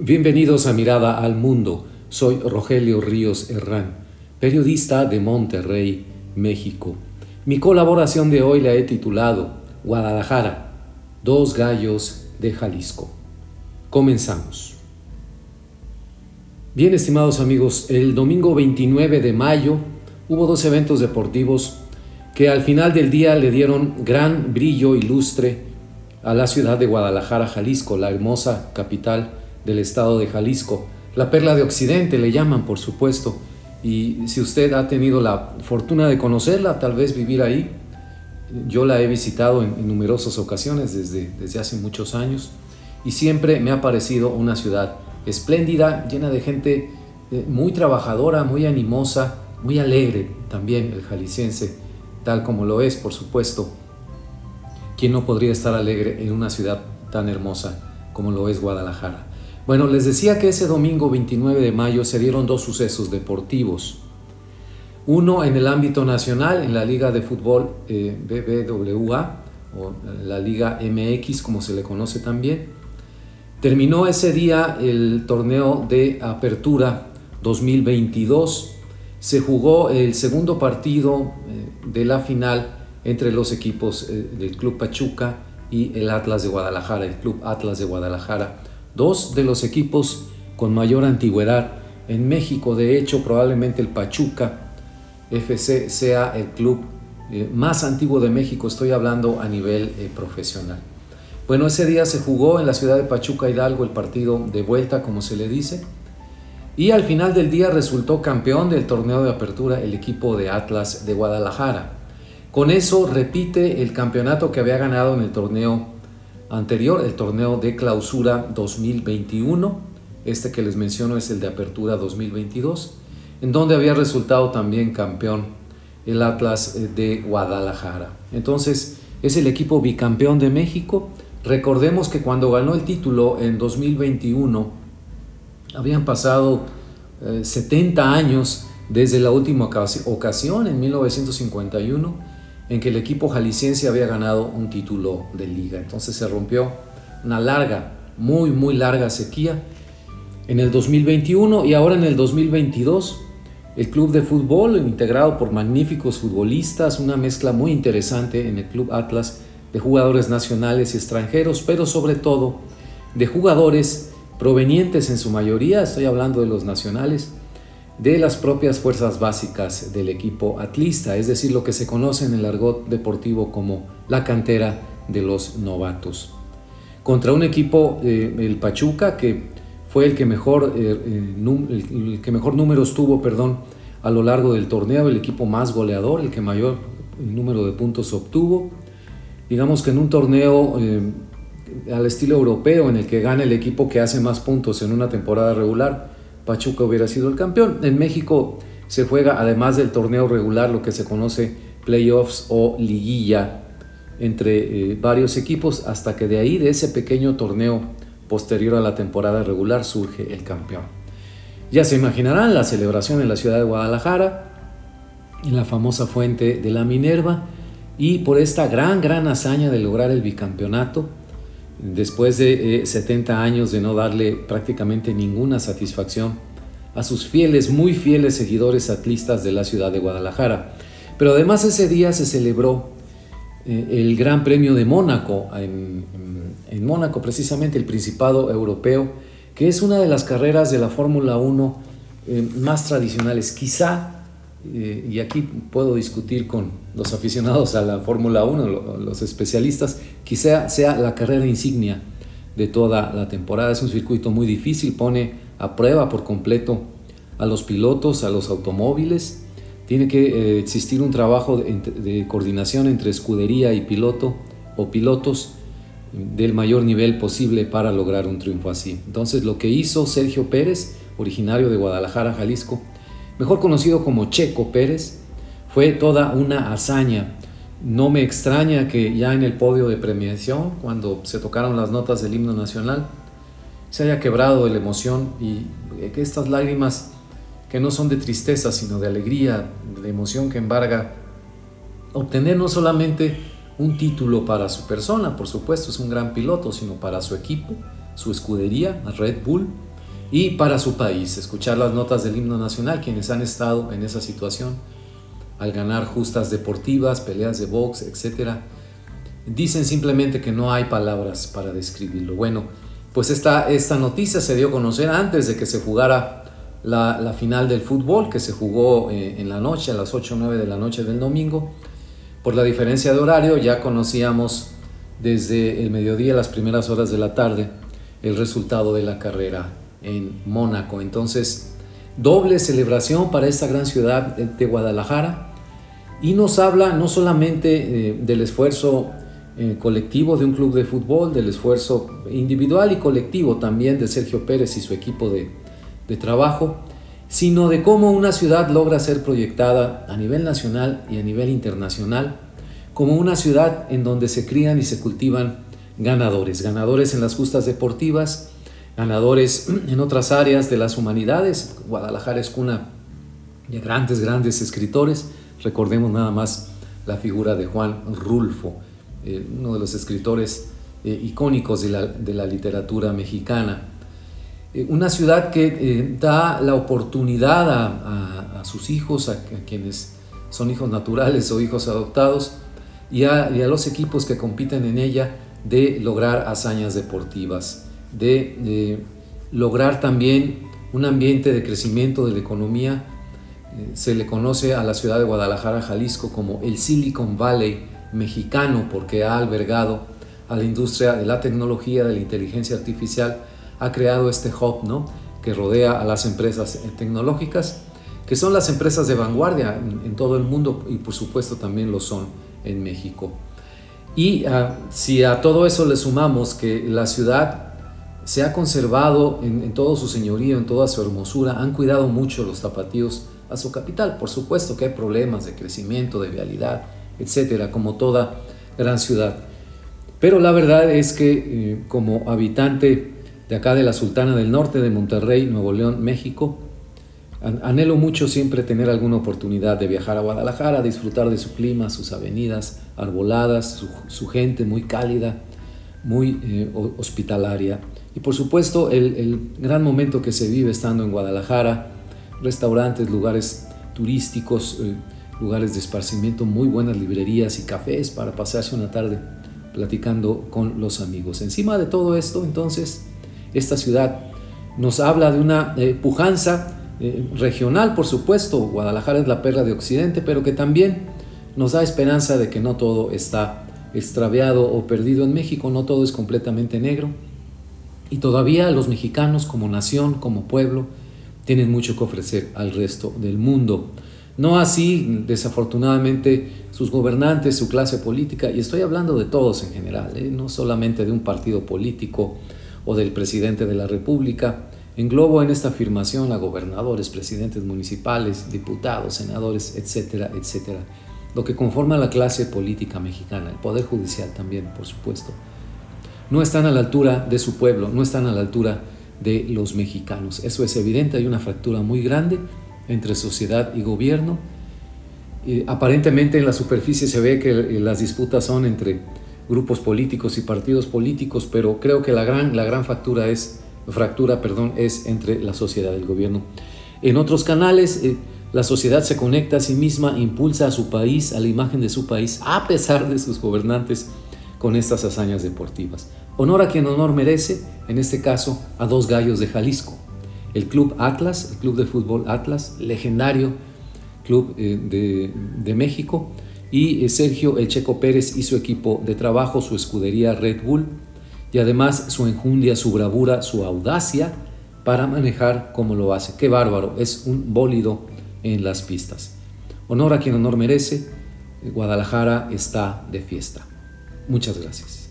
Bienvenidos a Mirada al Mundo. Soy Rogelio Ríos Herrán, periodista de Monterrey, México. Mi colaboración de hoy la he titulado Guadalajara, dos gallos de Jalisco. Comenzamos. Bien, estimados amigos, el domingo 29 de mayo hubo dos eventos deportivos que al final del día le dieron gran brillo y lustre a la ciudad de Guadalajara, Jalisco, la hermosa capital del estado de Jalisco. La perla de Occidente le llaman, por supuesto. Y si usted ha tenido la fortuna de conocerla, tal vez vivir ahí, yo la he visitado en, numerosas ocasiones desde, desde hace muchos años y siempre me ha parecido una ciudad espléndida, llena de gente eh, muy trabajadora, muy animosa, muy alegre también el jalisciense, tal como lo es, por supuesto. ¿Quién no podría estar alegre en una ciudad tan hermosa como lo es Guadalajara? Bueno, les decía que ese domingo 29 de mayo se dieron dos sucesos deportivos. Uno en el ámbito nacional, en la Liga de Fútbol eh, BBWA, o la Liga MX como se le conoce también. Terminó ese día el torneo de apertura 2022. Se jugó el segundo partido eh, de la final entre los equipos eh, del Club Pachuca y el Atlas de Guadalajara, el Club Atlas de Guadalajara dos de los equipos con mayor antigüedad en México. De hecho, probablemente el Pachuca FC sea el club eh, más antiguo de México, estoy hablando a nivel eh, profesional. Bueno, ese día se jugó en la ciudad de Pachuca Hidalgo el partido de vuelta, como se le dice, y al final del día resultó campeón del torneo de apertura el equipo de Atlas de Guadalajara. Con eso repite el campeonato que había ganado en el torneo anterior, el torneo de clausura 2021. Este que les menciono es el de apertura 2022, en donde había resultado también campeón el Atlas eh, de Guadalajara. Entonces, es el equipo bicampeón de México. Recordemos que cuando ganó el título en 2021, habían pasado 70 eh, años desde la última ocasión, en 1951 en que el equipo jalisciense había ganado un título de liga. Entonces se rompió una larga, muy, muy larga sequía en el 2021 y ahora en el 2022 el club de fútbol integrado por magníficos futbolistas, una mezcla muy interesante en el club Atlas de jugadores nacionales y extranjeros, pero sobre todo de jugadores provenientes en su mayoría, estoy hablando de los nacionales, de las propias fuerzas básicas del equipo atlista, es decir, lo que se conoce en el argot deportivo como la cantera de los novatos. Contra un equipo, eh, el Pachuca, que fue el que mejor, eh, eh, el, que mejor números tuvo perdón, a lo largo del torneo, el equipo más goleador, el que mayor número de puntos obtuvo. Digamos que en un torneo al estilo europeo, en el que gana el equipo que hace más puntos en una temporada regular, Pachuca hubiera sido el campeón. En México se juega, además del torneo regular, lo que se conoce playoffs o liguilla entre eh, varios equipos, hasta que de ahí, de ese pequeño torneo posterior a la temporada regular, surge el campeón. Ya se imaginarán la celebración en la ciudad de Guadalajara, en la famosa fuente de la Minerva, y por esta gran, gran hazaña de lograr el bicampeonato, después de 70 eh, años de no darle prácticamente ninguna satisfacción a sus fieles, muy fieles seguidores atlistas de la ciudad de Guadalajara. Pero además ese día se celebró eh, el Gran Premio de Mónaco, en, Mónaco precisamente el Principado Europeo, que es una de las carreras de la Fórmula 1 eh, más tradicionales, quizá eh, y aquí puedo discutir con los aficionados a la Fórmula 1, los especialistas, quizá sea la carrera insignia de toda la temporada. Es un circuito muy difícil, pone a prueba por completo a los pilotos, a los automóviles. Tiene que eh, existir un trabajo de, coordinación entre escudería y piloto o pilotos del mayor nivel posible para lograr un triunfo así. Entonces lo que hizo Sergio Pérez, originario de Guadalajara, Jalisco, mejor conocido como Checo Pérez, fue toda una hazaña. No me extraña que ya en el podio de premiación, cuando se tocaron las notas del himno nacional, se haya quebrado de la emoción y que estas lágrimas que no son de tristeza, sino de alegría, de emoción que embarga, obtener no solamente un título para su persona, por supuesto, es un gran piloto, sino para su equipo, su escudería, Red Bull, y para su país. Escuchar las notas del himno nacional, quienes han estado en esa situación, al ganar justas deportivas, peleas de box, etc. Dicen simplemente que no hay palabras para describirlo. Bueno, pues esta, esta noticia se dio a conocer antes de que se jugara la, final del fútbol, que se jugó eh, en la noche, a las 8 o 9 de la noche del domingo. Por la diferencia de horario ya conocíamos desde el mediodía, las primeras horas de la tarde, el resultado de la carrera en Mónaco. Entonces, doble celebración para esta gran ciudad de Guadalajara y nos habla no solamente eh, del esfuerzo eh, colectivo de un club de fútbol, del esfuerzo individual y colectivo también de Sergio Pérez y su equipo de, de trabajo, sino de cómo una ciudad logra ser proyectada a nivel nacional y a nivel internacional como una ciudad en donde se crían y se cultivan ganadores, ganadores en las justas deportivas, ganadores en otras áreas de las humanidades. Guadalajara es cuna de grandes, grandes escritores. Recordemos nada más la figura de Juan Rulfo, eh, uno de los escritores eh, icónicos de la, de la literatura mexicana. Eh, una ciudad que da la oportunidad a, sus hijos, a, quienes son hijos naturales o hijos adoptados, y a, los equipos que compiten en ella de lograr hazañas deportivas, de, lograr también un ambiente de crecimiento de la economía. Eh, se le conoce a la ciudad de Guadalajara, Jalisco, como el Silicon Valley mexicano, porque ha albergado a la industria de la tecnología, de la inteligencia artificial, ha creado este hub ¿no? que rodea a las empresas tecnológicas, que son las empresas de vanguardia en, todo el mundo y por supuesto también lo son en México. Y ah, si a todo eso le sumamos que la ciudad se ha conservado en, todo su señorío, en toda su hermosura, han cuidado mucho los zapatillos a su capital. Por supuesto que hay problemas de crecimiento, de vialidad, etcétera, como toda gran ciudad. Pero la verdad es que eh, como habitante de acá de la Sultana del Norte, de Monterrey, Nuevo León, México. Anhelo mucho siempre tener alguna oportunidad de viajar a Guadalajara, disfrutar de su clima, sus avenidas arboladas, su, gente muy cálida, muy eh, hospitalaria. Y por supuesto el, gran momento que se vive estando en Guadalajara, restaurantes, lugares turísticos, eh, lugares de esparcimiento, muy buenas librerías y cafés para pasarse una tarde platicando con los amigos. Encima de todo esto, entonces, esta ciudad. Nos habla de una eh, pujanza eh, regional, por supuesto. Guadalajara es la perla de Occidente, pero que también nos da esperanza de que no todo está extraviado o perdido en México, no todo es completamente negro. Y todavía los mexicanos como nación, como pueblo, tienen mucho que ofrecer al resto del mundo. No así, desafortunadamente, sus gobernantes, su clase política, y estoy hablando de todos en general, ¿eh? no solamente de un partido político o del presidente de la República. Englobo en esta afirmación a gobernadores, presidentes municipales, diputados, senadores, etcétera, etcétera. Lo que conforma la clase política mexicana, el Poder Judicial también, por supuesto. No están a la altura de su pueblo, no están a la altura de los mexicanos. Eso es evidente, hay una fractura muy grande entre sociedad y gobierno. aparentemente en la superficie se ve que las disputas son entre grupos políticos y partidos políticos, pero creo que la gran, la gran fractura, es, fractura perdón, es entre la sociedad y el gobierno. En otros canales, eh, la sociedad se conecta a sí misma, impulsa a su país, a la imagen de su país, a pesar de sus gobernantes, con estas hazañas deportivas. Honor a quien honor merece, en este caso, a dos gallos de Jalisco. El Club Atlas, el Club de Fútbol Atlas, legendario club eh, de, de México, y eh, Sergio El Checo Pérez y su equipo de trabajo, su escudería Red Bull y además su enjundia, su bravura, su audacia para manejar como lo hace. Qué bárbaro, es un bólido en las pistas. Honor a quien honor merece, Guadalajara está de fiesta. Muchas gracias.